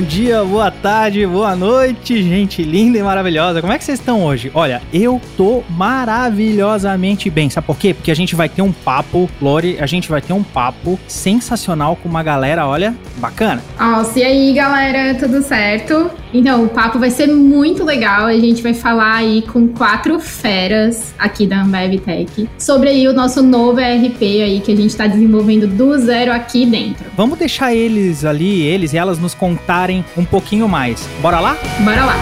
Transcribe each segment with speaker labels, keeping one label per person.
Speaker 1: bom dia, boa tarde, boa noite, gente linda e maravilhosa. Como é que vocês estão hoje? Olha, eu tô maravilhosamente bem. Sabe por quê? Porque a gente vai ter um papo, Lori, a gente vai ter um papo sensacional com uma galera, olha, bacana.
Speaker 2: Nossa, e aí, galera, tudo certo? Então, o papo vai ser muito legal. A gente vai falar aí com quatro feras aqui da Ambev Tech sobre aí o nosso novo ERP aí que a gente tá desenvolvendo do zero aqui dentro.
Speaker 1: Vamos deixar eles ali, eles e elas nos contarem um pouquinho mais. Bora lá?
Speaker 2: Bora lá.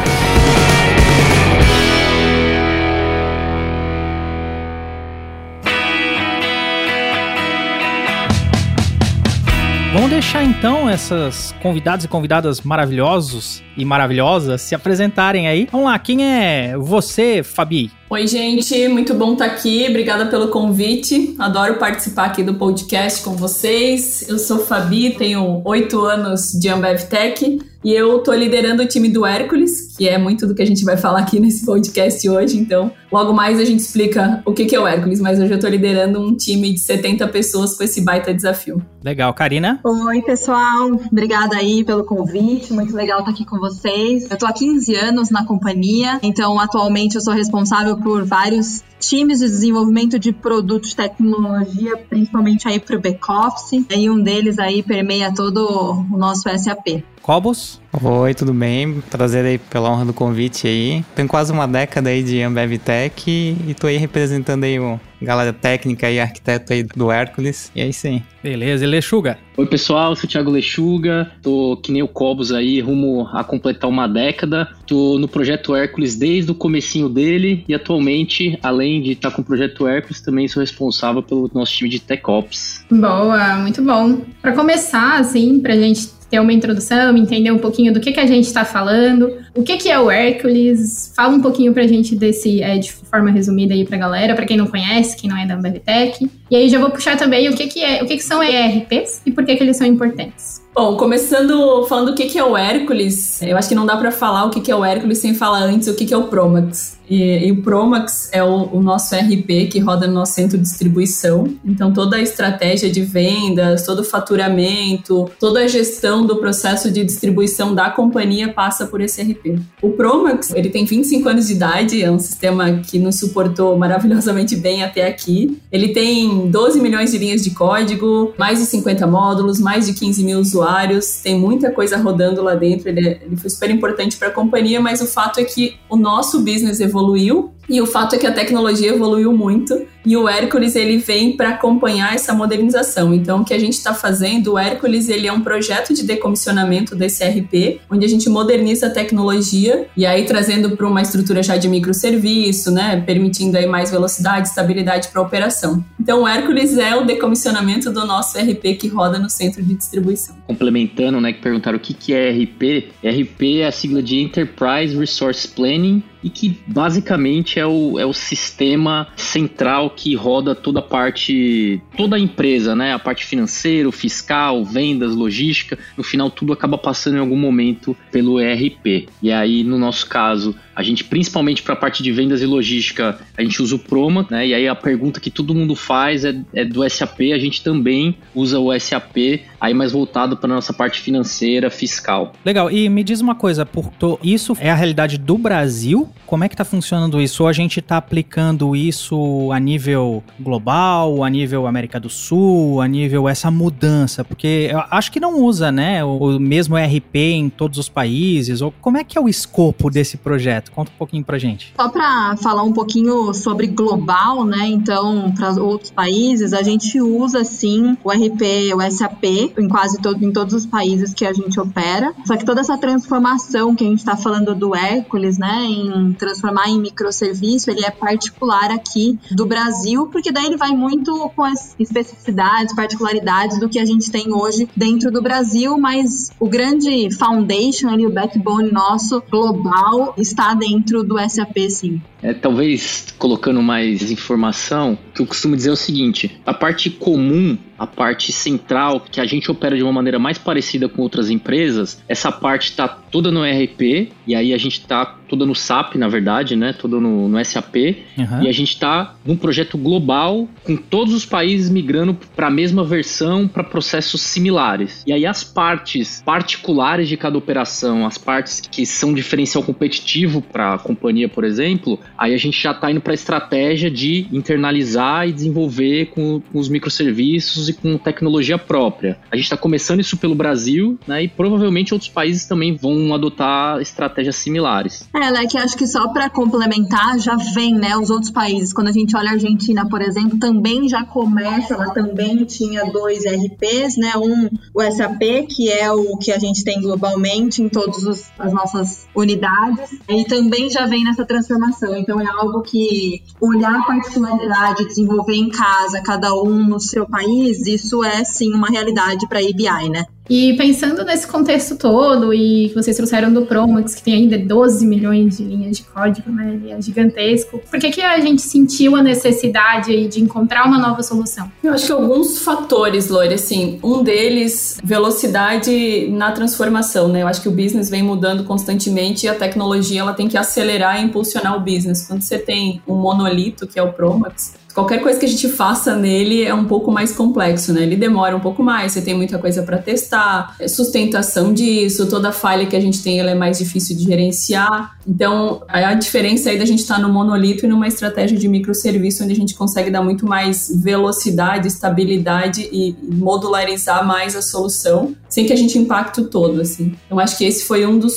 Speaker 1: Vamos deixar então essas convidados e convidadas maravilhosos e maravilhosas se apresentarem aí. Vamos lá, quem é você, Fabi?
Speaker 3: Oi, gente, muito bom estar aqui. Obrigada pelo convite. Adoro participar aqui do podcast com vocês. Eu sou Fabi, tenho oito anos de Ambev Tech e eu tô liderando o time do Hércules, que é muito do que a gente vai falar aqui nesse podcast hoje. Então, logo mais a gente explica o que é o Hércules, mas hoje eu tô liderando um time de 70 pessoas com esse baita desafio.
Speaker 1: Legal, Karina?
Speaker 4: Oi, pessoal. Obrigada aí pelo convite. Muito legal estar aqui com vocês. Eu tô há 15 anos na companhia, então atualmente eu sou responsável por vários times de desenvolvimento de produtos de tecnologia, principalmente aí para o back-office, e um deles aí permeia todo o nosso SAP.
Speaker 1: Cobos?
Speaker 5: Oi, tudo bem? Prazer aí pela honra do convite aí. Tenho quase uma década aí de Ambev Tech e tô aí representando aí o galera técnica e arquiteto aí do Hércules. E aí sim.
Speaker 1: Beleza, e Lechuga?
Speaker 6: Oi, pessoal, sou o Thiago Lechuga. Tô que nem o Cobos aí, rumo a completar uma década. Tô no projeto Hércules desde o comecinho dele e atualmente, além de estar com o projeto Hércules, também sou responsável pelo nosso time de Tech Ops.
Speaker 2: Boa, muito bom. Para começar, assim, pra gente ter uma introdução, entender um pouquinho do que, que a gente está falando, o que, que é o Hércules, fala um pouquinho pra gente desse, é, de forma resumida aí pra galera, pra quem não conhece, quem não é da AmberTech. E aí já vou puxar também o que, que, é, o que, que são ERPs e por que, que eles são importantes.
Speaker 3: Bom, começando falando o que é o Hércules, eu acho que não dá para falar o que é o Hércules sem falar antes o que é o Promax. E, e o Promax é o, o, nosso RP que roda no nosso centro de distribuição. Então, toda a estratégia de vendas, todo o faturamento, toda a gestão do processo de distribuição da companhia passa por esse RP. O Promax, ele tem 25 anos de idade, é um sistema que nos suportou maravilhosamente bem até aqui. Ele tem 12 milhões de linhas de código, mais de 50 módulos, mais de 15 mil usuários, tem muita coisa rodando lá dentro. Ele, é, ele foi super importante para a companhia, mas o fato é que o nosso business evoluiu evoluiu e o fato é que a tecnologia evoluiu muito e o Hércules ele vem para acompanhar essa modernização. Então, o que a gente está fazendo, o Hércules ele é um projeto de decomissionamento desse RP, onde a gente moderniza a tecnologia e aí trazendo para uma estrutura já de microserviço, né, permitindo aí mais velocidade, estabilidade para a operação. Então, o Hércules é o decomissionamento do nosso RP que roda no centro de distribuição.
Speaker 6: Complementando, né, que perguntaram o que que é RP? RP é a sigla de Enterprise Resource Planning e que basicamente é o, é o sistema central que roda toda a parte, toda a empresa, né? A parte financeira, fiscal, vendas, logística. No final, tudo acaba passando em algum momento pelo ERP. E aí, no nosso caso, a gente, principalmente para a parte de vendas e logística, a gente usa o Proma, né? E aí a pergunta que todo mundo faz é, é do SAP, a gente também usa o SAP, aí mais voltado para nossa parte financeira, fiscal.
Speaker 1: Legal, e me diz uma coisa, Porto, isso é a realidade do Brasil? Como é que está funcionando isso? Ou a gente está aplicando isso a nível global, a nível América do Sul, a nível essa mudança? Porque eu acho que não usa, né, o mesmo ERP em todos os países, ou como é que é o escopo desse projeto? Conta um pouquinho pra gente.
Speaker 4: Só para falar um pouquinho sobre global, né? Então, para outros países, a gente usa sim o RP, o SAP em quase todo, em todos os países que a gente opera. Só que toda essa transformação que a gente está falando do Hércules, né, em transformar em microserviço, ele é particular aqui do Brasil, porque daí ele vai muito com as especificidades, particularidades do que a gente tem hoje dentro do Brasil, mas o grande foundation ali, o backbone nosso global está dentro do SAP, sim.
Speaker 6: É, talvez colocando mais informação, que eu costumo dizer é o seguinte: a parte comum, a parte central, que a gente opera de uma maneira mais parecida com outras empresas, essa parte está toda no ERP, e aí a gente está toda no SAP, na verdade, né? Toda no, no SAP,
Speaker 1: Uhum.
Speaker 6: e a gente está num projeto global com todos os países migrando para a mesma versão para processos similares. E aí as partes particulares de cada operação, as partes que são diferencial competitivo para a companhia, por exemplo, aí a gente já está indo para a estratégia de internalizar e desenvolver com, com os microserviços com tecnologia própria. A gente está começando isso pelo Brasil, né? E provavelmente outros países também vão adotar estratégias similares.
Speaker 4: É, né, que acho que só para complementar, já vem, né, os outros países. Quando a gente olha a Argentina, por exemplo, também já começa, ela também tinha dois RPs, né, um, o SAP, que é o que a gente tem globalmente em todas as nossas unidades, e também já vem nessa transformação. Então é algo que olhar a particularidade, desenvolver em casa, cada um no seu país, isso é sim uma realidade para a EBI, né?
Speaker 2: E pensando nesse contexto todo, e que vocês trouxeram do Promax, que tem ainda 12 milhões de linhas de código, né? Ele é gigantesco. Por que, que a gente sentiu a necessidade de encontrar uma nova solução?
Speaker 3: Eu acho que alguns fatores, Lore, assim, um deles, velocidade na transformação, né? Eu acho que o business vem mudando constantemente e a tecnologia ela tem que acelerar e impulsionar o business. Quando você tem um monolito, que é o Promax, qualquer coisa que a gente faça nele é um pouco mais complexo, né? Ele demora um pouco mais, você tem muita coisa para testar, é sustentação disso, toda falha que a gente tem ela é mais difícil de gerenciar. Então, a diferença aí da gente estar no monolito e numa estratégia de microserviço onde a gente consegue dar muito mais velocidade, estabilidade e modularizar mais a solução, sem que a gente impacte o todo, assim. Então, acho que esse foi um dos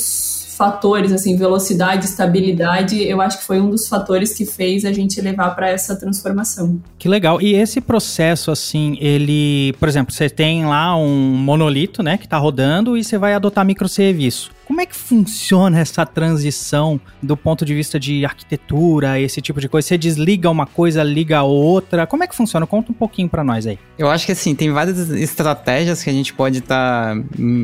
Speaker 3: fatores, assim, velocidade, estabilidade, eu acho que foi um dos fatores que fez a gente levar para essa transformação.
Speaker 1: Que legal. E esse processo, assim, ele. Por exemplo, você tem lá um monolito, né, que tá rodando e você vai adotar microserviço. Como é que funciona essa transição do ponto de vista de arquitetura, esse tipo de coisa? Você desliga uma coisa, liga a outra. Como é que funciona? Conta um pouquinho pra nós aí.
Speaker 5: Eu acho que assim, tem várias estratégias que a gente pode estar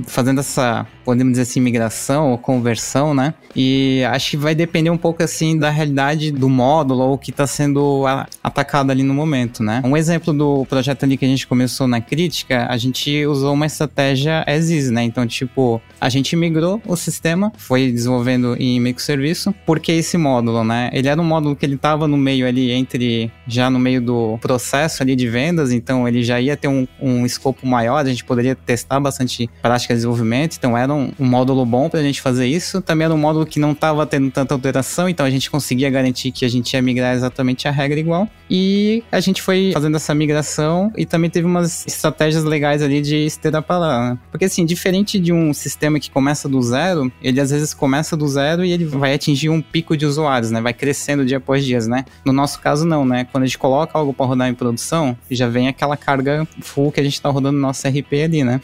Speaker 5: fazendo essa, podemos dizer assim, migração ou conversão, né? E acho que vai depender um pouco assim da realidade do módulo ou que está sendo atacado ali no momento, né? Um exemplo do projeto ali que a gente começou na crítica, a gente usou uma estratégia as is, né? Então, tipo, a gente migrou o sistema, foi desenvolvendo em microserviço, porque esse módulo, né? Ele era um módulo que ele estava no meio ali entre já no meio do processo ali de vendas, então ele já ia ter um, um escopo maior, a gente poderia testar bastante prática de desenvolvimento, então era um, um módulo bom para a gente fazer isso. Também era um módulo que não estava tendo tanta alteração, então a gente conseguia garantir que a gente ia migrar exatamente a regra igual. E a gente foi fazendo essa migração e também teve umas estratégias legais ali de esteira paralelo, né? Porque assim, diferente de um sistema que começa do zero, ele às vezes começa do zero e ele vai atingir um pico de usuários, né? Vai crescendo dia após dia, né? No nosso caso não, né? Quando a gente coloca algo para rodar em produção, já vem aquela carga full que a gente tá rodando no nosso RP ali, né?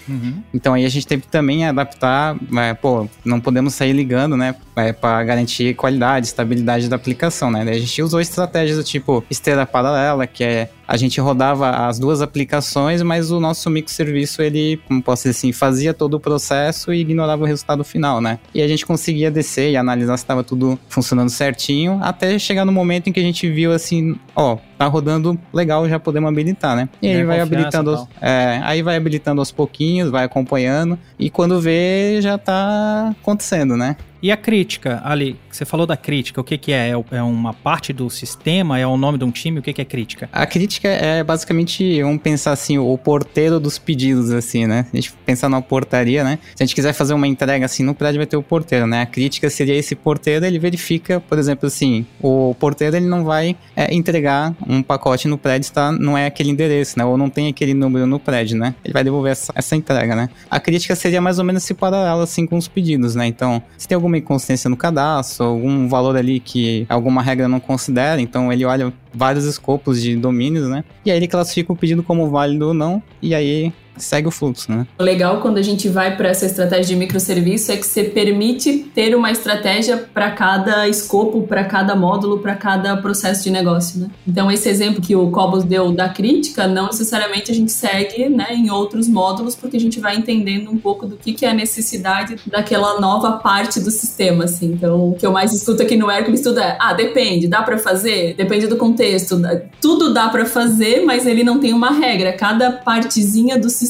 Speaker 5: Então aí a gente teve que também adaptar, é, pô, não podemos sair ligando, né, é, para garantir qualidade, estabilidade da aplicação, né? Daí a gente usou estratégias do tipo esteira paralela, que é a gente rodava as duas aplicações, mas o nosso microserviço, ele, como posso dizer assim, fazia todo o processo e ignorava o resultado final, né? E a gente conseguia descer e analisar se estava tudo funcionando certinho, até chegar no momento em que a gente viu assim, ó, tá rodando legal, já podemos habilitar, né? E aí vai habilitando,
Speaker 1: e
Speaker 5: aos, é, aí vai habilitando aos pouquinhos, vai acompanhando, e quando vê, já tá acontecendo, né?
Speaker 1: E a crítica, Ali, você falou da crítica, o que que é? É É uma parte do sistema? É o nome de um time? O que que é crítica?
Speaker 5: A crítica é basicamente, vamos pensar assim, o porteiro dos pedidos, assim, né? A gente pensar numa portaria, né? Se a gente quiser fazer uma entrega assim no prédio, vai ter o porteiro, né? A crítica seria esse porteiro, ele verifica, por exemplo, assim, o porteiro ele não vai é, entregar um pacote no prédio, tá? Não é aquele endereço, né? Ou não tem aquele número no prédio, né? Ele vai devolver essa, essa entrega, né? A crítica seria mais ou menos esse paralelo, assim, com os pedidos, né? Então, se tem alguma inconsistência no cadastro, algum valor ali que alguma regra não considera, então ele olha vários escopos de domínios, né? E aí ele classifica o pedido como válido ou não, e aí segue o fluxo, né?
Speaker 3: Legal quando a gente vai para essa estratégia de microserviço é que você permite ter uma estratégia para cada escopo, para cada módulo, para cada processo de negócio, né? Então esse exemplo que o Cobos deu da crítica, não necessariamente a gente segue, né, em outros módulos, porque a gente vai entendendo um pouco do que, que é a necessidade daquela nova parte do sistema, assim. Então o que eu mais escuto aqui no Hércules tudo é, ah, depende, dá para fazer, depende do contexto, tudo dá para fazer, mas ele não tem uma regra. Cada partezinha do sistema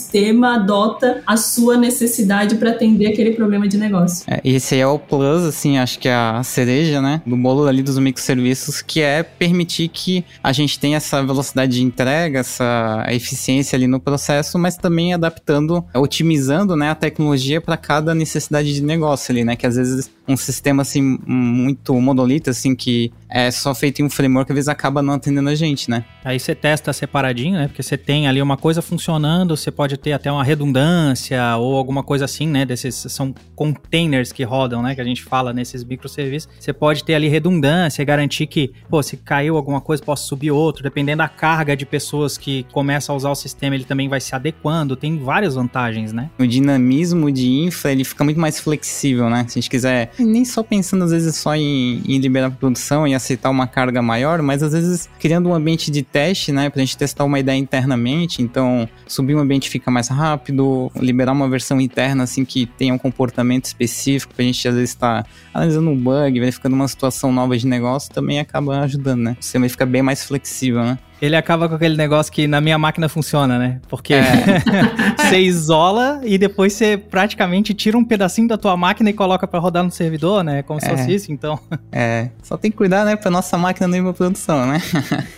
Speaker 3: adota a sua necessidade para atender aquele problema de negócio.
Speaker 5: É, esse aí é o plus, assim, acho que é a cereja, né, do bolo ali dos microserviços, que é permitir que a gente tenha essa velocidade de entrega, essa eficiência ali no processo, mas também adaptando, otimizando, né, a tecnologia para cada necessidade de negócio ali, né, que às vezes um sistema assim muito monolito assim que é só feito em um framework às vezes acaba não atendendo a gente, né?
Speaker 1: Aí você testa separadinho, né? Porque você tem ali uma coisa funcionando, você pode ter até uma redundância ou alguma coisa assim, né? Desses são containers que rodam, né? Que a gente fala nesses microserviços. Você pode ter ali redundância e garantir que, pô, se caiu alguma coisa, posso subir outro. Dependendo da carga de pessoas que começam a usar o sistema, ele também vai se adequando. Tem várias vantagens, né?
Speaker 5: O dinamismo de infra, ele fica muito mais flexível, né? Se a gente quiser nem só pensando às vezes só em, em liberar produção e aceitar uma carga maior, mas às vezes criando um ambiente de teste, né, pra gente testar uma ideia internamente, então subir um ambiente fica mais rápido, liberar uma versão interna assim que tenha um comportamento específico pra gente às vezes estar tá analisando um bug, verificando uma situação nova de negócio, também acaba ajudando, né? O sistema fica bem mais flexível, né?
Speaker 1: Ele acaba com aquele negócio que na minha máquina funciona, né? Porque é. você isola e depois você praticamente tira um pedacinho da tua máquina e coloca para rodar no servidor, né? Como se é. fosse isso, então.
Speaker 5: É, só tem que cuidar, né, pra nossa máquina não ir pra produção, né?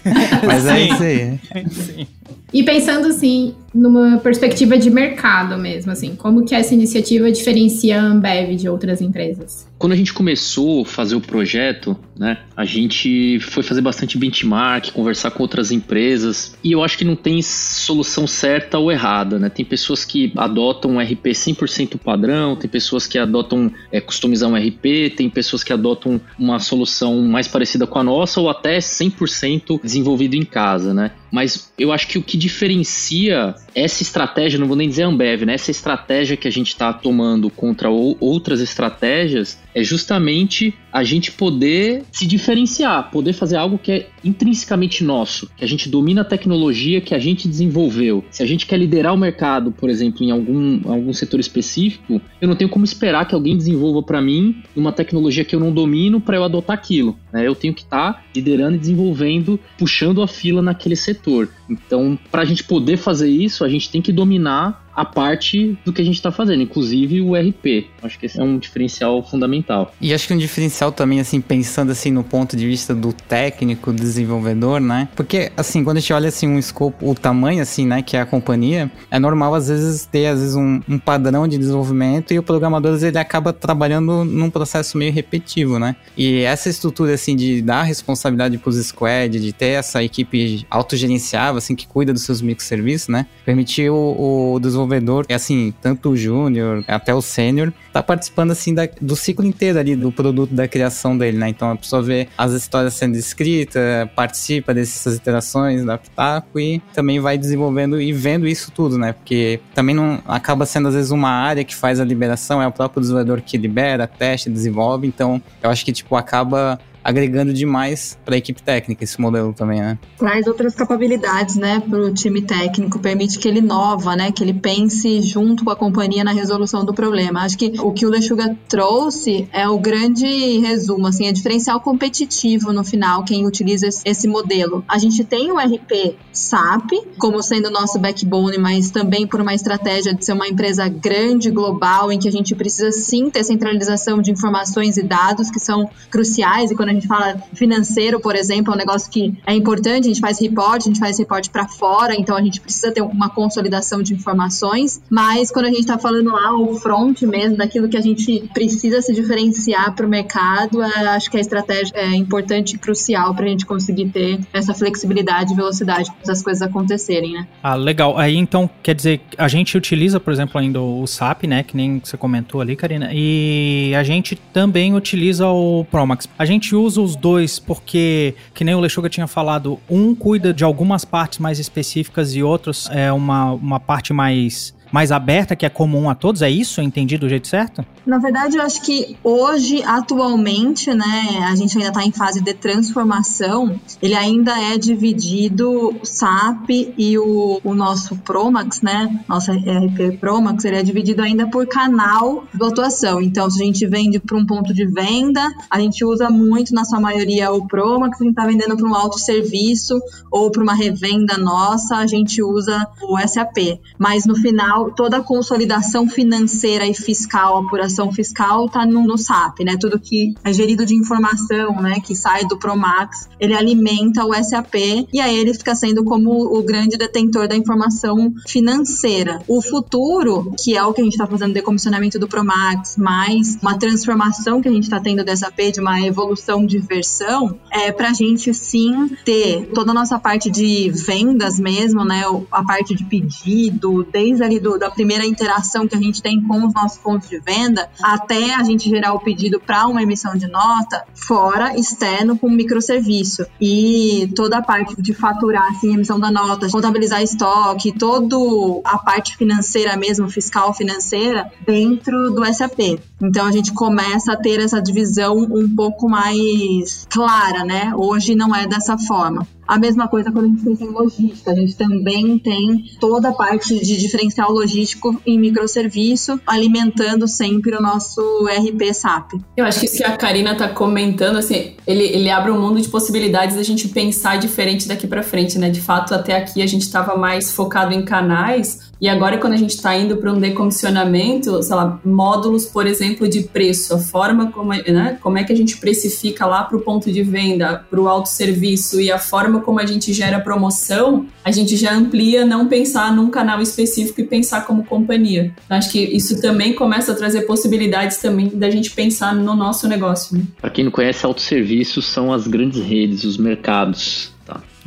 Speaker 5: Mas é isso aí. Sim.
Speaker 2: E pensando assim, numa perspectiva de mercado mesmo, assim, como que essa iniciativa diferencia a Ambev de outras empresas?
Speaker 6: Quando a gente começou a fazer o projeto, né, a gente foi fazer bastante benchmark, conversar com outras empresas, e eu acho que não tem solução certa ou errada, né? Tem pessoas que adotam um RP 100% padrão, tem pessoas que adotam é, customizar um RP, tem pessoas que adotam uma solução mais parecida com a nossa ou até 100% desenvolvido em casa, né? Mas eu acho que o que diferencia essa estratégia, não vou nem dizer Ambev, né? Essa estratégia que a gente está tomando contra outras estratégias é justamente a gente poder se diferenciar, poder fazer algo que é intrinsecamente nosso, que a gente domina a tecnologia que a gente desenvolveu. Se a gente quer liderar o mercado, por exemplo, em algum, algum setor específico, eu não tenho como esperar que alguém desenvolva para mim uma tecnologia que eu não domino para eu adotar aquilo. Né? Eu tenho que estar tá liderando e desenvolvendo, puxando a fila naquele setor. Então, para a gente poder fazer isso, a gente tem que dominar a parte do que a gente está fazendo, inclusive o RP. Acho que esse é um diferencial fundamental.
Speaker 5: E acho que um diferencial também, assim, pensando assim no ponto de vista do técnico, desenvolvedor, né? Porque, assim, quando a gente olha assim um escopo, o tamanho, assim, né, que é a companhia, é normal às vezes ter às vezes um, um padrão de desenvolvimento e o programador vezes, ele acaba trabalhando num processo meio repetitivo, né? E essa estrutura, assim, de dar responsabilidade para os squad, de ter essa equipe autogerenciável, assim, que cuida dos seus microserviços, né? Permitir o, o desenvolvedor desenvolvedor, é assim, tanto o júnior até o sênior, tá participando assim da, do ciclo inteiro ali do produto da criação dele, né? Então a pessoa vê as histórias sendo escritas, participa dessas interações, da pitaco e também vai desenvolvendo e vendo isso tudo, né? Porque também não acaba sendo às vezes uma área que faz a liberação, é o próprio desenvolvedor que libera, testa, desenvolve, então eu acho que tipo acaba agregando demais para a equipe técnica esse modelo também, né?
Speaker 4: Traz outras capacidades, né, para o time técnico, permite que ele inova, né, que ele pense junto com a companhia na resolução do problema. Acho que o que o Lechuga trouxe é o grande resumo, assim, é diferencial competitivo no final quem utiliza esse modelo. A gente tem o RP SAP como sendo nosso backbone, mas também por uma estratégia de ser uma empresa grande, global, em que a gente precisa sim ter centralização de informações e dados que são cruciais e quando a gente fala financeiro, por exemplo, é um negócio que é importante, a gente faz report, a gente faz report para fora, então a gente precisa ter uma consolidação de informações, mas quando a gente está falando lá o front mesmo, daquilo que a gente precisa se diferenciar para o mercado, é, acho que a estratégia é importante e crucial para a gente conseguir ter essa flexibilidade e velocidade para as coisas acontecerem, né?
Speaker 1: Ah, legal. Aí então, quer dizer, a gente utiliza, por exemplo, ainda o SAP, né, que nem você comentou ali, Karina, e a gente também utiliza o Promax. A gente usa usa os dois porque, que nem o Lechuga tinha falado, um cuida de algumas partes mais específicas e outros é uma, uma parte mais mais aberta, que é comum a todos? É isso? Entendi do jeito certo?
Speaker 4: Na verdade, eu acho que hoje, atualmente, né, a gente ainda está em fase de transformação, ele ainda é dividido, o SAP e o, o nosso Promax, né, nosso RP Promax, ele é dividido ainda por canal de atuação. Então, se a gente vende para um ponto de venda, a gente usa muito, na sua maioria, o Promax, se a gente está vendendo para um autosserviço ou para uma revenda nossa, a gente usa o SAP. Mas no final, toda a consolidação financeira e fiscal, apuração fiscal, está no, no, SAP, né? Tudo que é gerido de informação, né, que sai do Promax, ele alimenta o SAP e aí ele fica sendo como o grande detentor da informação financeira. O futuro, que é o que a gente está fazendo decomissionamento do Promax, mais uma transformação que a gente está tendo do SAP, de uma evolução de versão, é para a gente sim ter toda a nossa parte de vendas mesmo, né? A parte de pedido, desde ali do, da primeira interação que a gente tem com os nossos pontos de venda até a gente gerar o pedido para uma emissão de nota, fora externo com microserviço. E toda a parte de faturar assim, emissão da nota, contabilizar estoque, toda a parte financeira mesmo, fiscal financeira, dentro do SAP. Então a gente começa a ter essa divisão um pouco mais clara, né? Hoje não é dessa forma. A mesma coisa quando a gente pensa em logística. A gente também tem toda a parte de diferencial logístico em microserviço, alimentando sempre o nosso RP SAP.
Speaker 3: Eu acho que isso que a Karina está comentando, assim, ele, ele abre um mundo de possibilidades da gente pensar diferente daqui para frente, né? De fato, até aqui a gente estava mais focado em canais, e agora, quando a gente está indo para um decomissionamento, sei lá, módulos, por exemplo, de preço, a forma como, é, né, como é que a gente precifica lá para o ponto de venda, para o autosserviço e a forma como a gente gera promoção, a gente já amplia não pensar num canal específico e pensar como companhia. Então, acho que isso também começa a trazer possibilidades também da gente pensar no nosso negócio. Né?
Speaker 6: Para quem não conhece, autosserviço são as grandes redes, os mercados.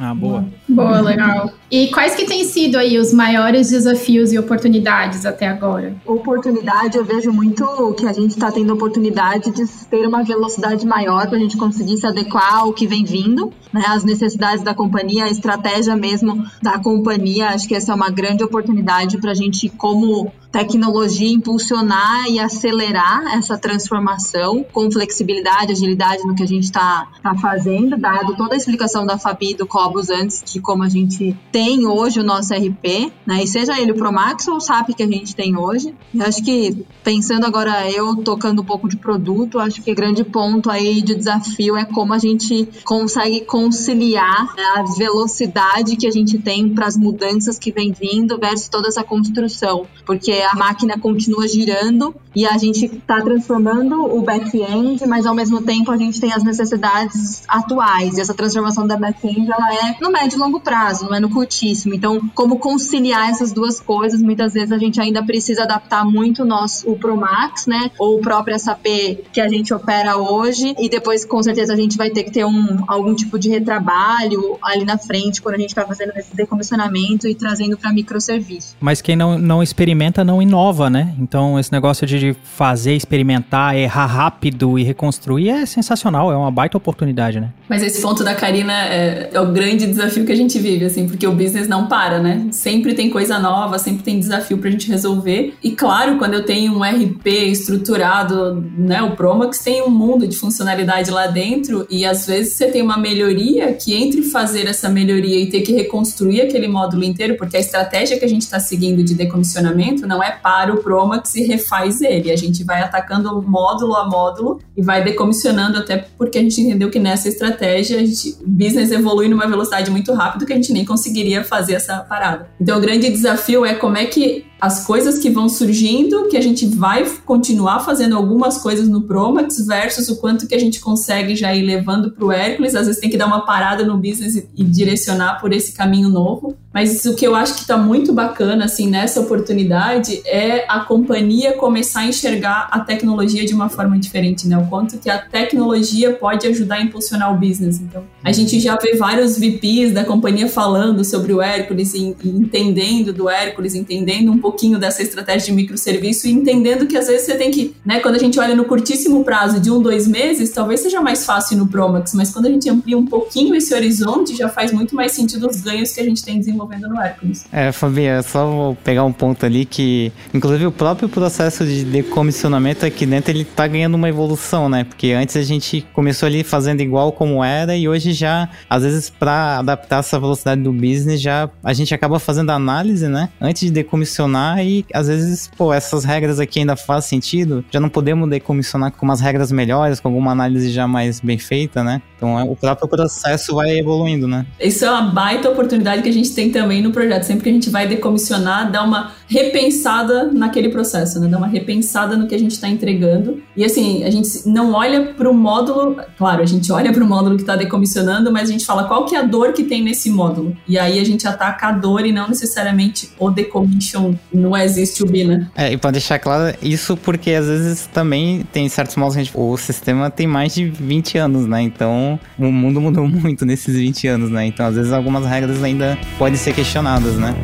Speaker 1: Ah, boa.
Speaker 2: Boa, legal. E quais que têm sido aí os maiores desafios e oportunidades até agora?
Speaker 4: Oportunidade, eu vejo muito que a gente está tendo oportunidade de ter uma velocidade maior para a gente conseguir se adequar ao que vem vindo, né, as necessidades da companhia, a estratégia mesmo da companhia. Acho que essa é uma grande oportunidade para a gente, como tecnologia, impulsionar e acelerar essa transformação com flexibilidade, agilidade no que a gente está tá fazendo, dado toda a explicação da Fabi e do Cobos antes de como a gente tem hoje o nosso RP, né? E seja ele o Promax ou o SAP que a gente tem hoje. Eu acho que, pensando agora eu tocando um pouco de produto, acho que grande ponto aí de desafio é como a gente consegue conciliar né, a velocidade que a gente tem para as mudanças que vem vindo versus toda essa construção. Porque a máquina continua girando e a gente está transformando o back-end, mas ao mesmo tempo a gente tem as necessidades atuais. E essa transformação da back-end ela é no médio e longo prazo, não é no curto muitíssimo. Então, como conciliar essas duas coisas? Muitas vezes a gente ainda precisa adaptar muito o nosso o Promax, né? Ou o próprio SAP que a gente opera hoje. E depois, com certeza, a gente vai ter que ter um, algum tipo de retrabalho ali na frente quando a gente está fazendo esse decomissionamento e trazendo para microserviço.
Speaker 1: Mas quem não, não experimenta não inova, né? Então, esse negócio de fazer, experimentar, errar rápido e reconstruir é sensacional, é uma baita oportunidade, né?
Speaker 3: Mas esse ponto da Karina é, é o grande desafio que a gente vive, assim, porque o business não para, né? Sempre tem coisa nova, sempre tem desafio pra gente resolver. E claro, quando eu tenho um RP estruturado, né, o Promax tem um mundo de funcionalidade lá dentro e às vezes você tem uma melhoria que entre fazer essa melhoria e ter que reconstruir aquele módulo inteiro, porque a estratégia que a gente está seguindo de decomissionamento não é para o Promax e refaz ele. A gente vai atacando módulo a módulo e vai decomissionando até porque a gente entendeu que nessa estratégia a gente, o business evolui numa velocidade muito rápida que a gente nem conseguiria fazer essa parada. Então o grande desafio é como é que as coisas que vão surgindo, que a gente vai continuar fazendo algumas coisas no Promax versus o quanto que a gente consegue já ir levando para o Hércules. Às vezes tem que dar uma parada no business e, direcionar por esse caminho novo. Mas o que eu acho que está muito bacana assim nessa oportunidade é a companhia começar a enxergar a tecnologia de uma forma diferente, né? O quanto que a tecnologia pode ajudar a impulsionar o business. Então, a gente já vê vários VPs da companhia falando sobre o Hércules e entendendo do Hércules, entendendo um pouco pouquinho dessa estratégia de microserviço e entendendo que às vezes você tem que, né, quando a gente olha no curtíssimo prazo de um, dois meses, talvez seja mais fácil no Promax, mas quando a gente amplia um pouquinho esse horizonte, já faz muito mais sentido os ganhos que a gente tem desenvolvendo no Hércules.
Speaker 5: É, Fabia, só vou pegar um ponto ali que, inclusive, o próprio processo de decomissionamento aqui dentro, ele tá ganhando uma evolução, né? Porque antes a gente começou ali fazendo igual como era e hoje já, às vezes, para adaptar essa velocidade do business, já a gente acaba fazendo análise, né? Antes de decomissionar e, às vezes, pô, essas regras aqui ainda faz sentido, já não podemos decomissionar com umas regras melhores, com alguma análise já mais bem feita, né? Então, é, o próprio processo vai evoluindo, né?
Speaker 3: Isso é uma baita oportunidade que a gente tem também no projeto. Sempre que a gente vai decomissionar, dá uma repensada naquele processo, né? Dá uma repensada no que a gente está entregando. E assim, a gente não olha para o módulo, claro, a gente olha para o módulo que está decomissionando, mas a gente fala qual que é a dor que tem nesse módulo. E aí a gente ataca a dor e não necessariamente o decommission não existe o B, né?
Speaker 5: É, e para deixar claro, isso porque às vezes também tem certos módulos que a gente, o sistema tem mais de 20 anos, né? Então o mundo mudou muito nesses 20 anos, né? Então às vezes algumas regras ainda podem ser questionadas, né?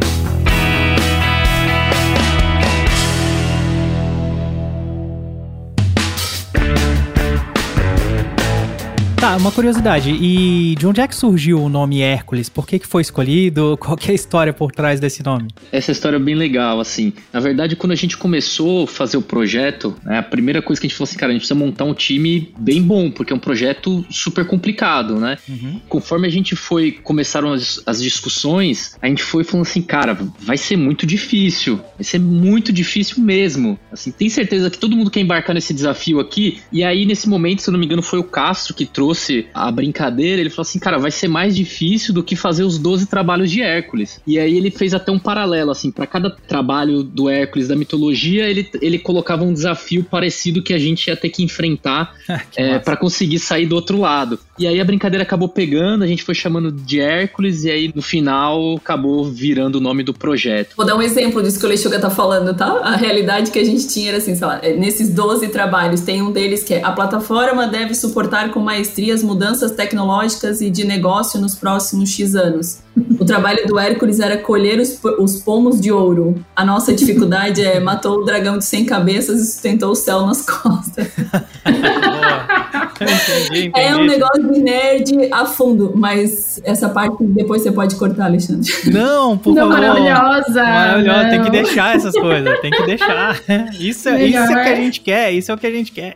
Speaker 1: Tá, uma curiosidade. E de onde é que surgiu o nome Hércules? Por que, que foi escolhido? Qual é a história por trás desse nome?
Speaker 6: Essa história é bem legal, assim. Na verdade, quando a gente começou a fazer o projeto, né, a primeira coisa que a gente falou assim, cara, a gente precisa montar um time bem bom, porque é um projeto super complicado, né? Uhum. Conforme a gente foi, começaram as, as discussões, a gente foi falando assim, cara, vai ser muito difícil. Vai ser muito difícil mesmo. Assim, tem certeza que todo mundo quer embarcar nesse desafio aqui? E aí, nesse momento, se eu não me engano, foi o Castro que trouxe trouxe a brincadeira, ele falou assim, cara, vai ser mais difícil do que fazer os 12 trabalhos de Hércules. E aí ele fez até um paralelo, assim, para cada trabalho do Hércules da mitologia, ele, ele colocava um desafio parecido que a gente ia ter que enfrentar que é, para conseguir sair do outro lado. E aí a brincadeira acabou pegando, a gente foi chamando de Hércules, e aí no final acabou virando o nome do projeto.
Speaker 3: Vou dar um exemplo disso que o Lechuga tá falando, tá? A realidade que a gente tinha era assim, sei lá, nesses 12 trabalhos, tem um deles que é a plataforma deve suportar com maestria as mudanças tecnológicas e de negócio nos próximos X anos. O trabalho do Hércules era colher os, os pomos de ouro. A nossa dificuldade é matou o dragão de 100 cabeças e sustentou o céu nas costas. entendi, entendi. É um negócio de nerd a fundo, mas essa parte depois você pode cortar, Alexandre.
Speaker 1: Não, por
Speaker 2: não,
Speaker 1: favor.
Speaker 2: Maravilhosa.
Speaker 1: Maravilhosa, não. tem que deixar essas coisas, tem que deixar. Isso, é, isso é o que a gente quer, isso é o que a gente quer.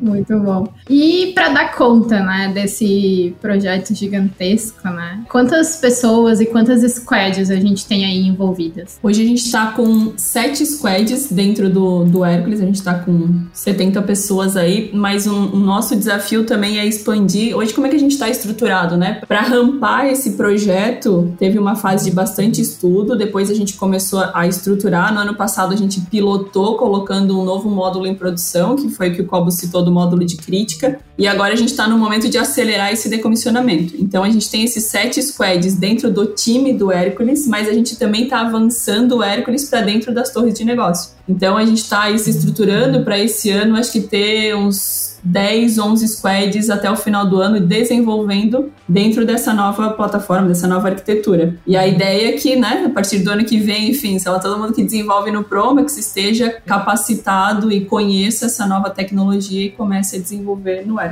Speaker 2: Muito bom. E para dar conta, né, desse projeto gigantesco, né? Quantas pessoas e quantas squads a gente tem aí envolvidas?
Speaker 3: Hoje a gente está com sete squads dentro do, do Hércules, a gente está com 70 pessoas aí, mas um, o nosso desafio também é expandir. Hoje, como é que a gente está estruturado, né? Para rampar esse projeto, teve uma fase de bastante estudo, depois a gente começou a estruturar. No ano passado, a gente pilotou colocando um novo módulo em produção, que foi o que o Cobo citou do módulo de crítica. E agora a gente está no momento de acelerar esse decomissionamento. Então a gente tem esses sete squads dentro do time do Hércules, mas a gente também está avançando o Hércules para dentro das torres de negócio. Então a gente está aí se estruturando para esse ano, acho que ter uns 10, 11 squads até o final do ano desenvolvendo dentro dessa nova plataforma, dessa nova arquitetura. E a ideia é que, né, a partir do ano que vem, enfim, sei lá, todo mundo que desenvolve no Promax esteja capacitado e conheça essa nova tecnologia e comece a desenvolver no Hércules.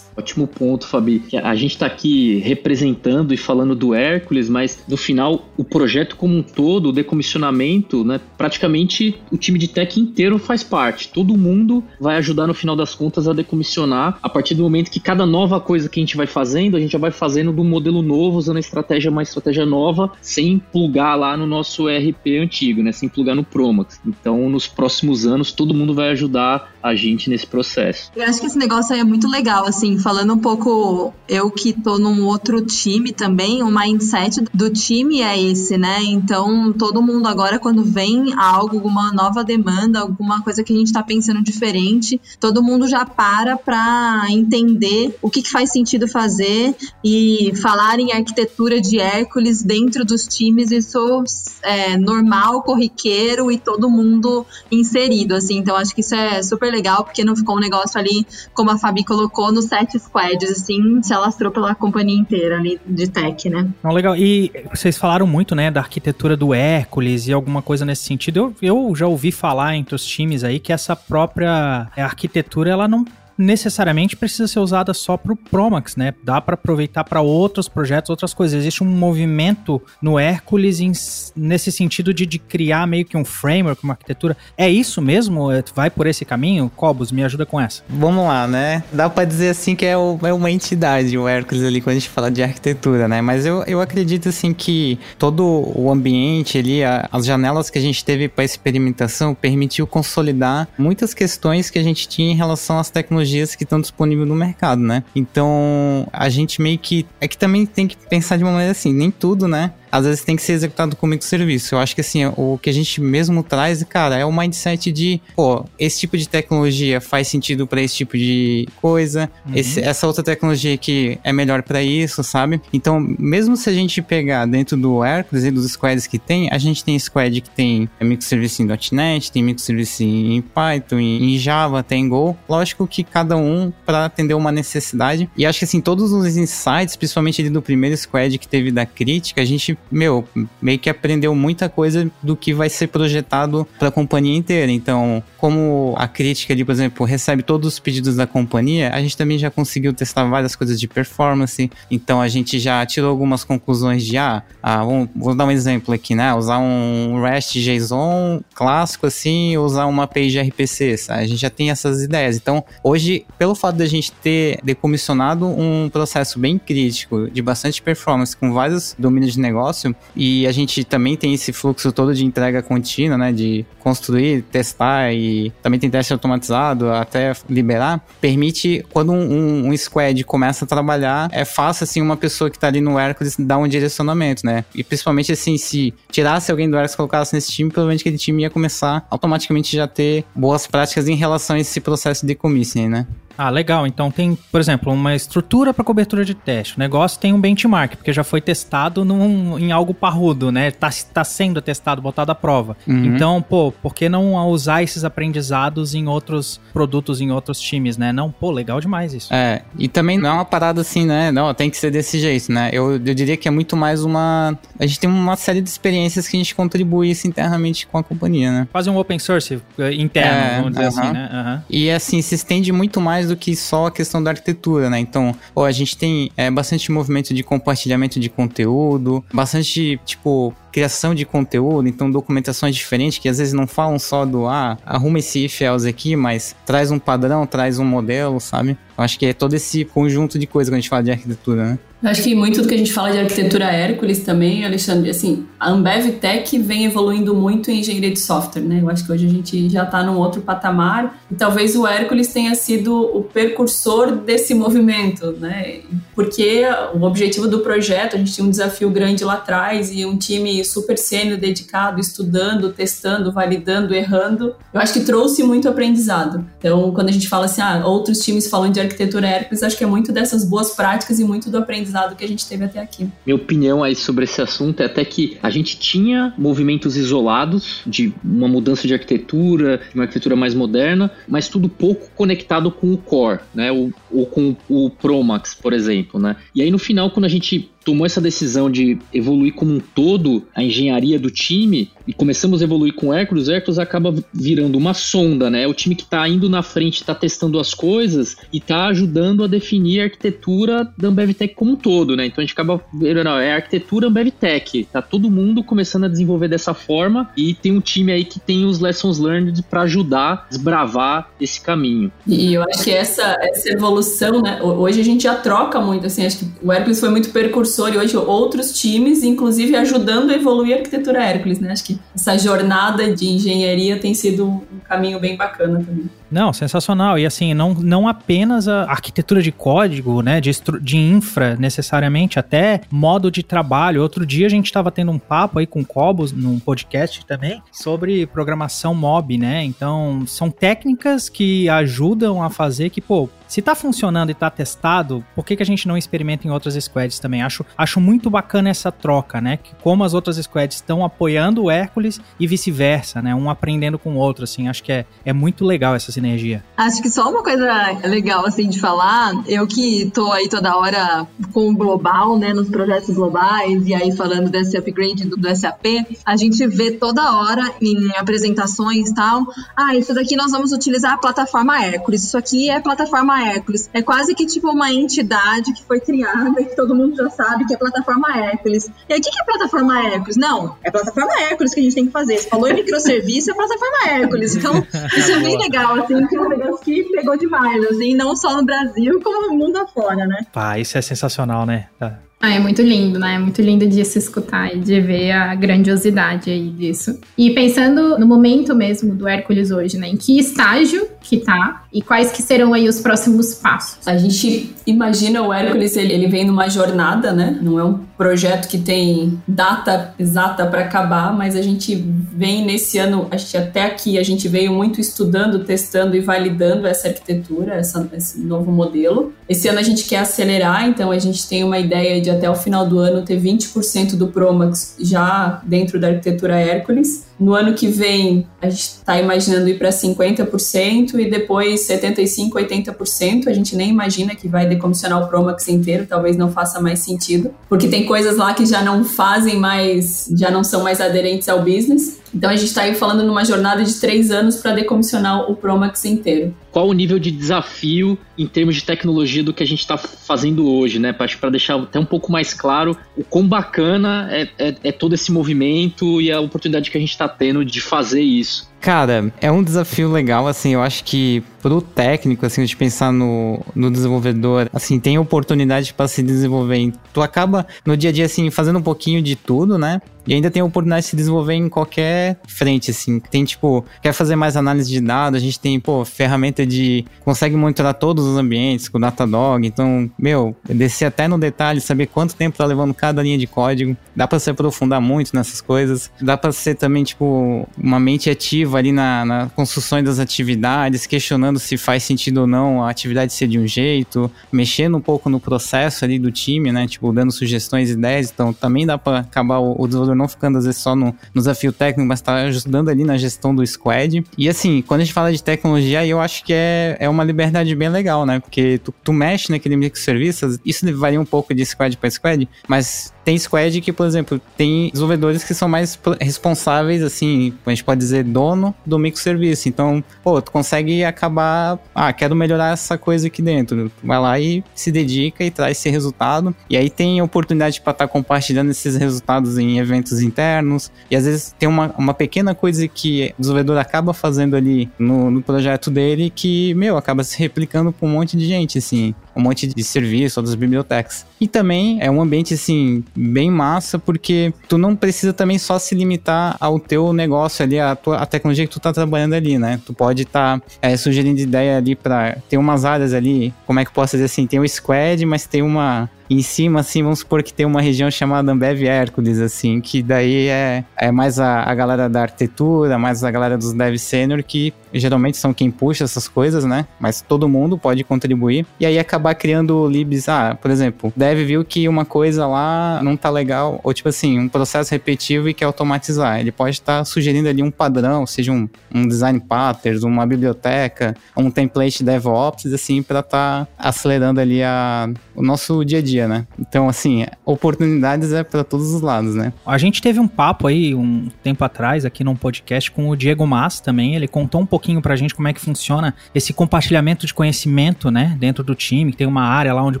Speaker 6: Ótimo ponto, Fabi. A gente está aqui representando e falando do Hércules, mas no final o projeto como um todo, o decomissionamento, né, praticamente o time de tech inteiro faz parte. Todo mundo vai ajudar no final das contas a decomissionar a partir do momento que cada nova coisa que a gente vai fazendo, a gente já vai fazendo do modelo novo, usando a estratégia uma estratégia nova, sem plugar lá no nosso ERP antigo, né, sem plugar no Promax. Então, nos próximos anos, todo mundo vai ajudar a gente nesse processo.
Speaker 4: Eu acho que esse negócio aí é muito legal, assim, falando um pouco, eu que tô num outro time também, o mindset do time é esse, né? Então, todo mundo agora, quando vem algo, alguma nova demanda, alguma coisa que a gente tá pensando diferente, todo mundo já para pra entender o que, que faz sentido fazer e falar em arquitetura de Hércules dentro dos times, isso é normal, corriqueiro e todo mundo inserido, assim. Então, acho que isso é super legal, porque não ficou um negócio ali, como a Fabi colocou, nos sete squads, assim, se alastrou pela companhia inteira ali de tech, né?
Speaker 1: Não, legal. E vocês falaram muito, né, da arquitetura do Hércules e alguma coisa nesse sentido. Eu, eu já ouvi falar entre os times aí que essa própria arquitetura, ela não necessariamente precisa ser usada só para o Promax, né? Dá para aproveitar para outros projetos, outras coisas. Existe um movimento no Hércules nesse sentido de, de, criar meio que um framework, uma arquitetura. É isso mesmo? É, vai por esse caminho? Cobos, me ajuda com essa.
Speaker 5: Vamos lá, né? Dá para dizer assim que é, o, é, uma entidade o Hércules ali quando a gente fala de arquitetura, né? Mas eu, eu acredito assim que todo o ambiente ali, a, as janelas que a gente teve para experimentação permitiu consolidar muitas questões que a gente tinha em relação às tecnologias tecnologias que estão disponíveis no mercado, né? Então, a gente meio que. É que também tem que pensar de uma maneira assim, nem tudo, né? Às vezes tem que ser executado com microserviço. Eu acho que assim, o que a gente mesmo traz, cara, é o mindset de, pô, esse tipo de tecnologia faz sentido para esse tipo de coisa, uhum. esse, essa outra tecnologia aqui é melhor para isso, sabe? Então, mesmo se a gente pegar dentro do Hércules e dos squads que tem, a gente tem squad que tem microserviço em .NET, tem microserviço em Python, em Java, tem Go. Lógico que cada um para atender uma necessidade. E acho que assim, todos os insights, principalmente ali do primeiro squad que teve da crítica, a gente meu, meio que aprendeu muita coisa do que vai ser projetado para a companhia inteira. Então, como a crítica ali, por exemplo, recebe todos os pedidos da companhia, a gente também já conseguiu testar várias coisas de performance. Então, a gente já tirou algumas conclusões de, ah, ah vamos, vou dar um exemplo aqui, né? Usar um REST JSON clássico assim, usar uma API de RPC, sabe? A gente já tem essas ideias. Então, hoje, pelo fato da gente ter decomissionado um processo bem crítico, de bastante performance, com vários domínios de negócio, negócio e a gente também tem esse fluxo todo de entrega contínua, né, de construir, testar e também tem teste automatizado até liberar, permite quando um, um, um squad começa a trabalhar, é fácil assim uma pessoa que está ali no Hércules dar um direcionamento, né? E principalmente assim, se tirasse alguém do Hércules e colocasse nesse time, provavelmente aquele time ia começar automaticamente já ter boas práticas em relação a esse processo de decommissioning, né?
Speaker 1: Ah, legal. Então tem, por exemplo, uma estrutura para cobertura de teste. O negócio tem um benchmark, porque já foi testado num, em algo parrudo, né? Tá, tá sendo testado, botado à prova. Uhum. Então, pô, por que não usar esses aprendizados em outros produtos, em outros times, né? Não, pô, legal demais isso.
Speaker 5: É, e também não é uma parada assim, né? Não, tem que ser desse jeito, né? Eu, eu diria que é muito mais uma. A gente tem uma série de experiências que a gente contribui isso internamente com a companhia, né?
Speaker 1: Quase um open source eh, interno, é, vamos dizer uh -huh. assim, né? Uh -huh.
Speaker 5: E assim, se estende muito mais do que só a questão da arquitetura, né? Então, pô, a gente tem é, bastante movimento de compartilhamento de conteúdo, bastante, tipo, criação de conteúdo, então documentações diferentes que às vezes não falam só do ah, arruma esse if else aqui, mas traz um padrão, traz um modelo, sabe? Eu acho que é todo esse conjunto de coisas que a gente fala de arquitetura, né?
Speaker 3: Acho que muito do que a gente fala de arquitetura Hércules também, Alexandre, assim, a Ambev Tech vem evoluindo muito em engenharia de software, né? Eu acho que hoje a gente já está num outro patamar e talvez o Hércules tenha sido o precursor desse movimento, né? Porque o objetivo do projeto, a gente tinha um desafio grande lá atrás e um time super sênior dedicado, estudando, testando, validando, errando. Eu acho que trouxe muito aprendizado. Então, quando a gente fala assim, ah, outros times falando de arquitetura Hércules, acho que é muito dessas boas práticas e muito do aprendizado que a gente teve até aqui.
Speaker 6: Minha opinião aí sobre esse assunto é até que a gente tinha movimentos isolados de uma mudança de arquitetura, de uma arquitetura mais moderna, mas tudo pouco conectado com o core, né? Ou, ou com o Promax, por exemplo, né? E aí no final, quando a gente tomou essa decisão de evoluir como um todo a engenharia do time e começamos a evoluir com o Hércules, o Hércules acaba virando uma sonda, né? O time que está indo na frente, está testando as coisas e está ajudando a definir a arquitetura da Ambev Tech como um todo, né? Então a gente acaba vendo, não, é a arquitetura Ambev Tech. Tá todo mundo começando a desenvolver dessa forma e tem um time aí que tem os lessons learned para ajudar a desbravar esse caminho.
Speaker 3: E eu acho que essa, essa evolução, né? Hoje a gente já troca muito, assim, acho que o Hércules foi muito percursor precursor e hoje outros times, inclusive ajudando a evoluir a arquitetura Hércules, né? Acho que essa jornada de engenharia tem sido um caminho bem bacana também.
Speaker 1: Não, sensacional. E assim, não, não apenas a arquitetura de código, né, de, de infra necessariamente, até modo de trabalho. Outro dia a gente estava tendo um papo aí com o Cobos, num podcast também, sobre programação mob, né? Então, são técnicas que ajudam a fazer que, pô, se tá funcionando e tá testado, por que, que a gente não experimenta em outras squads também? Acho, acho muito bacana essa troca, né? Que como as outras squads estão apoiando o Hércules e vice-versa, né? Um aprendendo com o outro, assim. Acho que é, é muito legal essa sinergia.
Speaker 4: Acho que só uma coisa legal, assim, de falar, eu que tô aí toda hora com o global, né, nos projetos globais, e aí falando desse upgrade do, do SAP, a gente vê toda hora em apresentações e tal, ah, isso daqui nós vamos utilizar a plataforma Hércules, isso aqui é plataforma Hércules. É quase que tipo uma entidade que foi criada, que todo mundo já sabe que é plataforma Hércules. E aí, o que é plataforma Hércules? Não, é plataforma Hércules que a gente tem que fazer. Você falou em microserviço, é plataforma Hércules. Então, isso é bem legal, assim, que é um negócio que pegou demais, assim, não só no Brasil, como no mundo afora, né?
Speaker 1: Pá, isso é sensacional, né? Tá.
Speaker 2: Ah, é muito lindo, né? É muito lindo de se escutar e de ver a grandiosidade aí disso. E pensando no momento mesmo do Hércules hoje, né? Em que estágio que tá e quais que serão aí os próximos passos?
Speaker 3: A gente imagina o Hércules, ele, ele vem numa jornada, né? Não é um projeto que tem data exata para acabar, mas a gente vem nesse ano, a gente até aqui, a gente veio muito estudando, testando e validando essa arquitetura, essa, esse novo modelo. Esse ano a gente quer acelerar, então a gente tem uma ideia de até o final do ano ter 20% do Promax já dentro da arquitetura Hércules. No ano que vem, a gente está imaginando ir para 50% e depois 75%, 80%. A gente nem imagina que vai decomissionar o Promax inteiro, talvez não faça mais sentido, porque tem coisas lá que já não fazem mais, já não são mais aderentes ao business. Então a gente está aí falando numa jornada de três anos para decomissionar o Promax inteiro.
Speaker 6: Qual o nível de desafio em termos de tecnologia do que a gente está fazendo hoje, né? Acho para deixar até um pouco mais claro o quão bacana é, é, é todo esse movimento e a oportunidade que a gente está tendo de fazer isso.
Speaker 5: Cara, é um desafio legal, assim, eu acho que pro técnico, assim, de pensar no, no desenvolvedor, assim, tem oportunidade para se desenvolver. Tu acaba no dia a dia, assim, fazendo um pouquinho de tudo, né? E ainda tem a oportunidade de se desenvolver em qualquer frente, assim. Tem, tipo, quer fazer mais análise de dados, a gente tem, pô, ferramenta de... Consegue monitorar todos os ambientes com o Datadog. Então, meu, descer até no detalhe, saber quanto tempo tá levando cada linha de código. Dá para se aprofundar muito nessas coisas. Dá para ser também, tipo, uma mente ativa ali na, na construção das atividades, questionando se faz sentido ou não a atividade ser de um jeito, mexendo um pouco no processo ali do time, né? Tipo, dando sugestões ideias. Então, também dá para acabar o, o não ficando às vezes só no, no desafio técnico, mas tá ajudando ali na gestão do squad. E assim, quando a gente fala de tecnologia, eu acho que é, é uma liberdade bem legal, né? Porque tu, tu mexe naquele microserviços, isso varia um pouco de squad para squad, mas tem squad que, por exemplo, tem desenvolvedores que são mais responsáveis, assim, a gente pode dizer dono do microserviço. Então, pô, tu consegue acabar, ah, quero melhorar essa coisa aqui dentro. Vai lá e se dedica e traz esse resultado. E aí tem oportunidade para estar tá compartilhando esses resultados em eventos internos. E às vezes tem uma, uma pequena coisa que o desenvolvedor acaba fazendo ali no, no projeto dele que, meu, acaba se replicando para um monte de gente, assim um monte de serviço, outras bibliotecas. E também é um ambiente, assim, bem massa, porque tu não precisa também só se limitar ao teu negócio ali, a, tua, a tecnologia que tu tá trabalhando ali, né? Tu pode estar tá, é, sugerindo ideia ali para ter umas áreas ali, como é que eu posso dizer assim, tem o squad, mas tem uma em cima, assim, vamos supor que tem uma região chamada Ambev Hércules, assim, que daí é, é mais a, a galera da arquitetura, mais a galera dos dev sênior, que geralmente são quem puxa essas coisas, né? Mas todo mundo pode contribuir. E aí acabar criando libs, ah, por exemplo, dev viu que uma coisa lá não tá legal, ou tipo assim, um processo repetitivo e quer automatizar. Ele pode estar tá sugerindo ali um padrão, seja um, um design patterns, uma biblioteca, um template DevOps, assim, para estar tá acelerando ali a, o nosso dia a dia dia, né? Então, assim, oportunidades é para todos os lados, né?
Speaker 1: A gente teve um papo aí um tempo atrás aqui num podcast com o Diego Mas também. Ele contou um pouquinho pra gente como é que funciona esse compartilhamento de conhecimento, né, dentro do time. Tem uma área lá onde o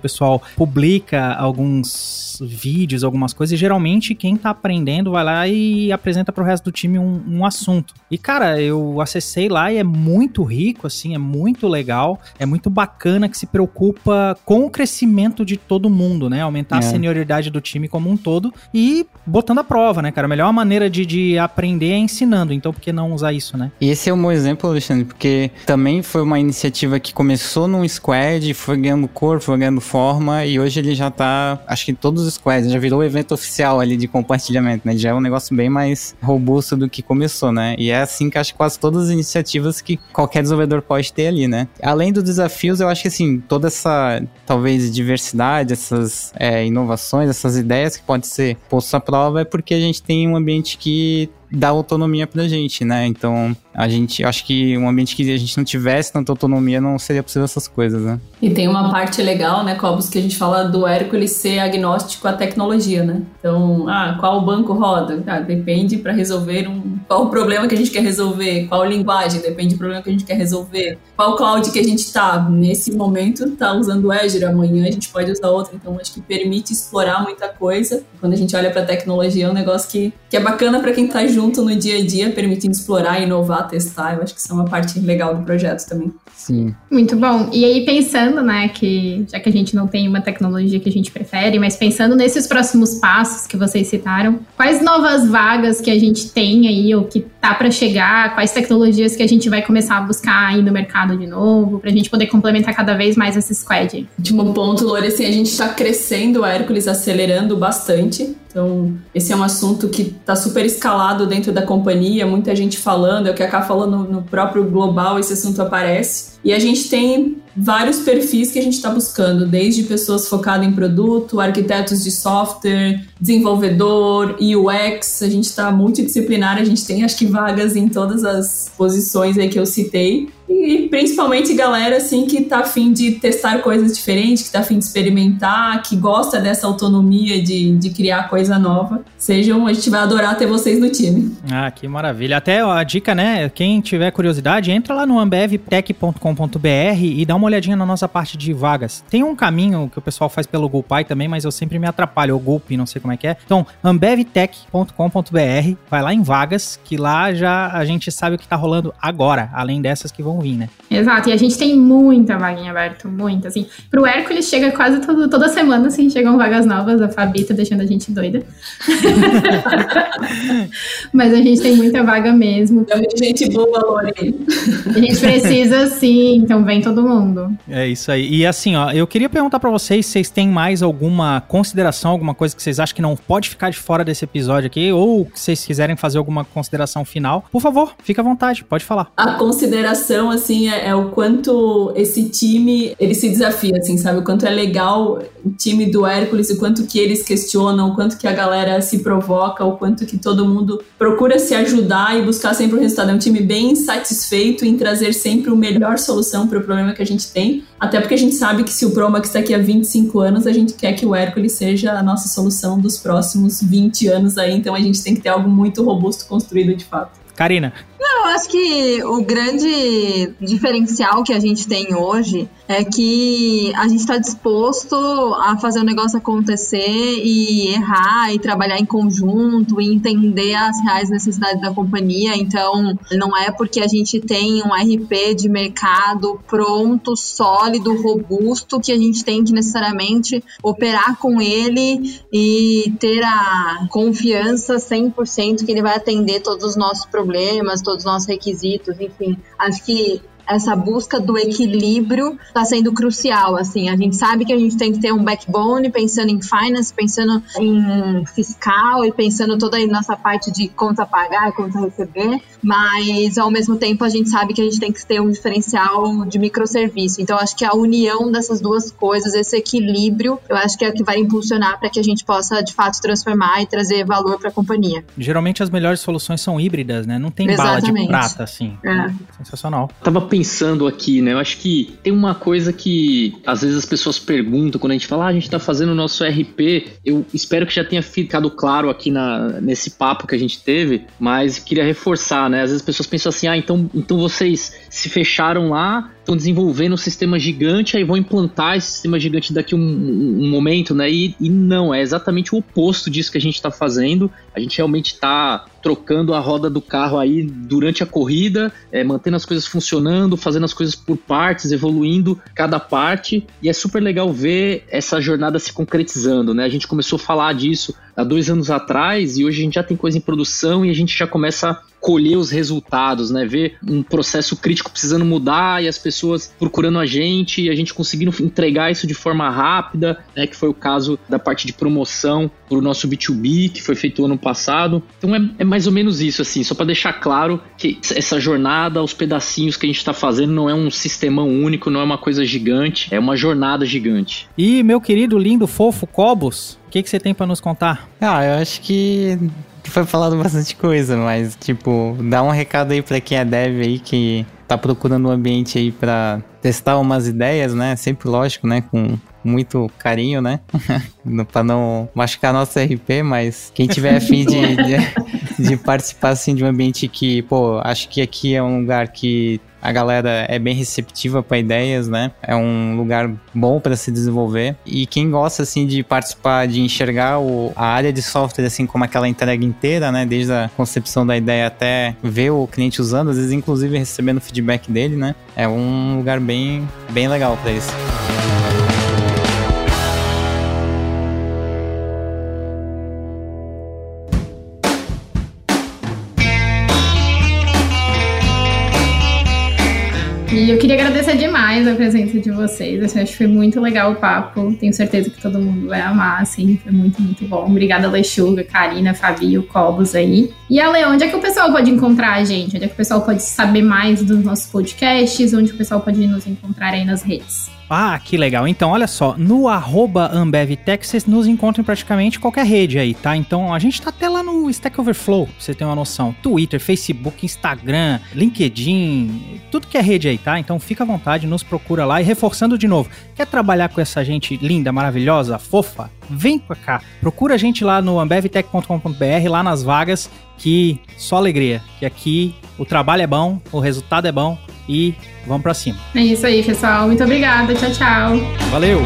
Speaker 1: pessoal publica alguns vídeos, algumas coisas, e geralmente quem tá aprendendo vai lá e apresenta pro resto do time um, um assunto. E, cara, eu acessei lá e é muito rico, assim, é muito legal, é muito bacana que se preocupa com o crescimento de todo mundo, né? Aumentar é. a senioridade do time como um todo e botando a prova, né, cara? A melhor maneira de, de aprender é ensinando, então por que não usar isso, né?
Speaker 5: E esse é um bom exemplo, Alexandre, porque também foi uma iniciativa que começou num squad, foi ganhando cor, foi ganhando forma, e hoje ele já tá, acho que todos squads, já virou evento oficial ali de compartilhamento, né? Já é um negócio bem mais robusto do que começou, né? E é assim que acho que quase todas as iniciativas que qualquer desenvolvedor pode ter ali, né? Além dos desafios, eu acho que assim, toda essa, talvez, diversidade, essas é, inovações, essas ideias que pode ser posto à prova é porque a gente tem um ambiente que dar autonomia pra gente, né? Então, a gente, acho que um ambiente que a gente não tivesse tanta autonomia não seria possível essas coisas, né?
Speaker 3: E tem uma parte legal, né, Cobos, que a gente fala do Hércules ser agnóstico à tecnologia, né? Então, ah, qual banco roda? Ah, depende para resolver um. Qual o problema que a gente quer resolver? Qual linguagem? Depende do problema que a gente quer resolver. Qual cloud que a gente tá? Nesse momento, tá usando o Azure, amanhã a gente pode usar outro. Então, acho que permite explorar muita coisa. Quando a gente olha para tecnologia, é um negócio que, que é bacana para quem tá junto no dia a dia, permitindo explorar, inovar, testar. Eu acho que isso é uma parte legal do projeto também.
Speaker 5: Sim.
Speaker 2: Muito bom. E aí, pensando, né, que já que a gente não tem uma tecnologia que a gente prefere, mas pensando nesses próximos passos que vocês citaram, quais novas vagas que a gente tem aí, ou que tá para chegar, quais tecnologias que a gente vai começar a buscar aí no mercado de novo, pra gente poder complementar cada vez mais esse squad?
Speaker 3: Último ponto, Lore, assim, a gente tá crescendo o Hércules, acelerando bastante. Então, esse é um assunto que está super escalado dentro da companhia, muita gente falando, é o que a Ká falou no, no próprio global, esse assunto aparece. E a gente tem vários perfis que a gente está buscando, desde pessoas focadas em produto, arquitetos de software, desenvolvedor, UX, a gente está multidisciplinar, a gente tem acho que vagas em todas as posições aí que eu citei. E principalmente galera assim que tá afim de testar coisas diferentes, que tá afim de experimentar, que gosta dessa autonomia de, de criar coisa nova. Sejam, a gente vai adorar ter vocês no time.
Speaker 1: Ah, que maravilha. Até ó, a dica, né? Quem tiver curiosidade, entra lá no ambevtech.com.br e dá uma olhadinha na nossa parte de vagas. Tem um caminho que o pessoal faz pelo GoPy também, mas eu sempre me atrapalho, o Gulp, não sei como é que é. Então, ambevtech.com.br, vai lá em vagas, que lá já a gente sabe o que tá rolando agora, além dessas que vão vir, né?
Speaker 2: Exato, e a gente tem muita vaguinha aberta, muita, assim. Pro Hércules chega quase todo, toda semana, assim, chegam vagas novas, a Fabi tá deixando a gente doida. Mas a gente tem muita vaga mesmo.
Speaker 3: É muita gente boa, Lore.
Speaker 2: A gente precisa sim, então vem todo mundo.
Speaker 1: É isso aí. E assim, ó, eu queria perguntar para vocês se vocês têm mais alguma consideração, alguma coisa que vocês acham que não pode ficar de fora desse episódio aqui, ou que vocês quiserem fazer alguma consideração final. Por favor, fica à vontade, pode falar.
Speaker 3: A consideração, assim, é, é o quanto esse time, ele se desafia, assim, sabe? O quanto é legal o time do Hércules, o quanto que eles questionam, o quanto que a galera se provoca, o quanto que todo mundo procura se ajudar e buscar sempre o resultado. É um time bem satisfeito em trazer sempre a melhor solução para o problema que a gente tem, até porque a gente sabe que se o Promax daqui a 25 anos, a gente quer que o Hércules seja a nossa solução dos próximos 20 anos aí, então a gente tem que ter algo muito robusto construído de fato.
Speaker 1: Karina.
Speaker 4: Não, eu acho que o grande diferencial que a gente tem hoje é que a gente está disposto a fazer o negócio acontecer e errar e trabalhar em conjunto e entender as reais necessidades da companhia. Então, não é porque a gente tem um RP de mercado pronto, sólido, robusto, que a gente tem que necessariamente operar com ele e ter a confiança 100% que ele vai atender todos os nossos problemas, todos os nossos requisitos, enfim. Acho que essa busca do equilíbrio está sendo crucial. Assim, a gente sabe que a gente tem que ter um backbone pensando em finance, pensando em fiscal e pensando toda a nossa parte de conta pagar, conta receber, mas ao mesmo tempo a gente sabe que a gente tem que ter um diferencial de microserviço. Então, acho que a união dessas duas coisas, esse equilíbrio, eu acho que é o que vai impulsionar para que a gente possa de fato transformar e trazer valor para a companhia.
Speaker 1: Geralmente as melhores soluções são híbridas, né? Não tem Exatamente. bala de prata assim. É. Sensacional.
Speaker 6: Tava pensando aqui, né? Eu acho que tem uma coisa que às vezes as pessoas perguntam quando a gente fala, ah, a gente está fazendo o nosso RP. Eu espero que já tenha ficado claro aqui na, nesse papo que a gente teve, mas queria reforçar, né? Às vezes as pessoas pensam assim, ah, então, então vocês se fecharam lá, estão desenvolvendo um sistema gigante, aí vão implantar esse sistema gigante daqui um, um, um momento, né? E, e, não, é exatamente o oposto disso que a gente está fazendo. A gente realmente está trocando a roda do carro aí durante a corrida, é, mantendo as coisas funcionando, fazendo as coisas por partes, evoluindo cada parte. E é super legal ver essa jornada se concretizando, né? A gente começou a falar disso há dois anos atrás e hoje a gente já tem coisa em produção e a gente já começa colher os resultados, né? Ver um processo crítico precisando mudar e as pessoas procurando a gente e a gente conseguindo entregar isso de forma rápida, né? Que foi o caso da parte de promoção para o nosso B2B, que foi feito ano passado. Então é, é mais ou menos isso, assim, só para deixar claro que essa jornada, os pedacinhos que a gente está fazendo não é um sistemão único, não é uma coisa gigante, é uma jornada gigante.
Speaker 1: E meu querido, lindo, fofo Cobos, o que, que você tem para nos contar?
Speaker 5: Ah, eu acho que que foi falado bastante coisa, mas, tipo, dá um recado aí pra quem é dev aí que tá procurando um ambiente aí pra testar umas ideias, né? Sempre lógico, né? Com muito carinho, né? pra não machucar nosso RP, mas quem tiver afim de, de, de, participar assim de um ambiente que, pô, acho que aqui é um lugar que a galera é bem receptiva para ideias, né? É um lugar bom para se desenvolver. E quem gosta assim de participar, de enxergar o, a área de software assim como aquela entrega inteira, né? Desde a concepção da ideia até ver o cliente usando, às vezes inclusive recebendo feedback dele, né? É um lugar bem, bem legal para isso.
Speaker 2: E eu queria agradecer demais a presença de vocês. Assim, acho que foi muito legal o papo. Tenho certeza que todo mundo vai amar, assim. Foi muito, muito bom. Obrigada, Lechuga, Karina, Fabio, Cobos aí. E Ale, onde é que o pessoal pode encontrar a gente? Onde é que o pessoal pode saber mais dos nossos podcasts? Onde o pessoal pode nos encontrar aí nas redes?
Speaker 1: Ah, que legal. Então, olha só, no arroba AmbevTech vocês nos encontram em praticamente qualquer rede aí, tá? Então, a gente tá até lá no Stack Overflow, pra você ter uma noção. Twitter, Facebook, Instagram, LinkedIn, tudo que é rede aí, tá? Então, fica à vontade, nos procura lá. E reforçando de novo, quer trabalhar com essa gente linda, maravilhosa, fofa? Vem pra cá. Procura a gente lá no ambevtech.com.br, lá nas vagas, que só alegria. Que aqui o trabalho é bom, o resultado é bom e vamos para cima.
Speaker 2: É isso aí, pessoal. Muito obrigada. Tchau, tchau.
Speaker 1: Valeu.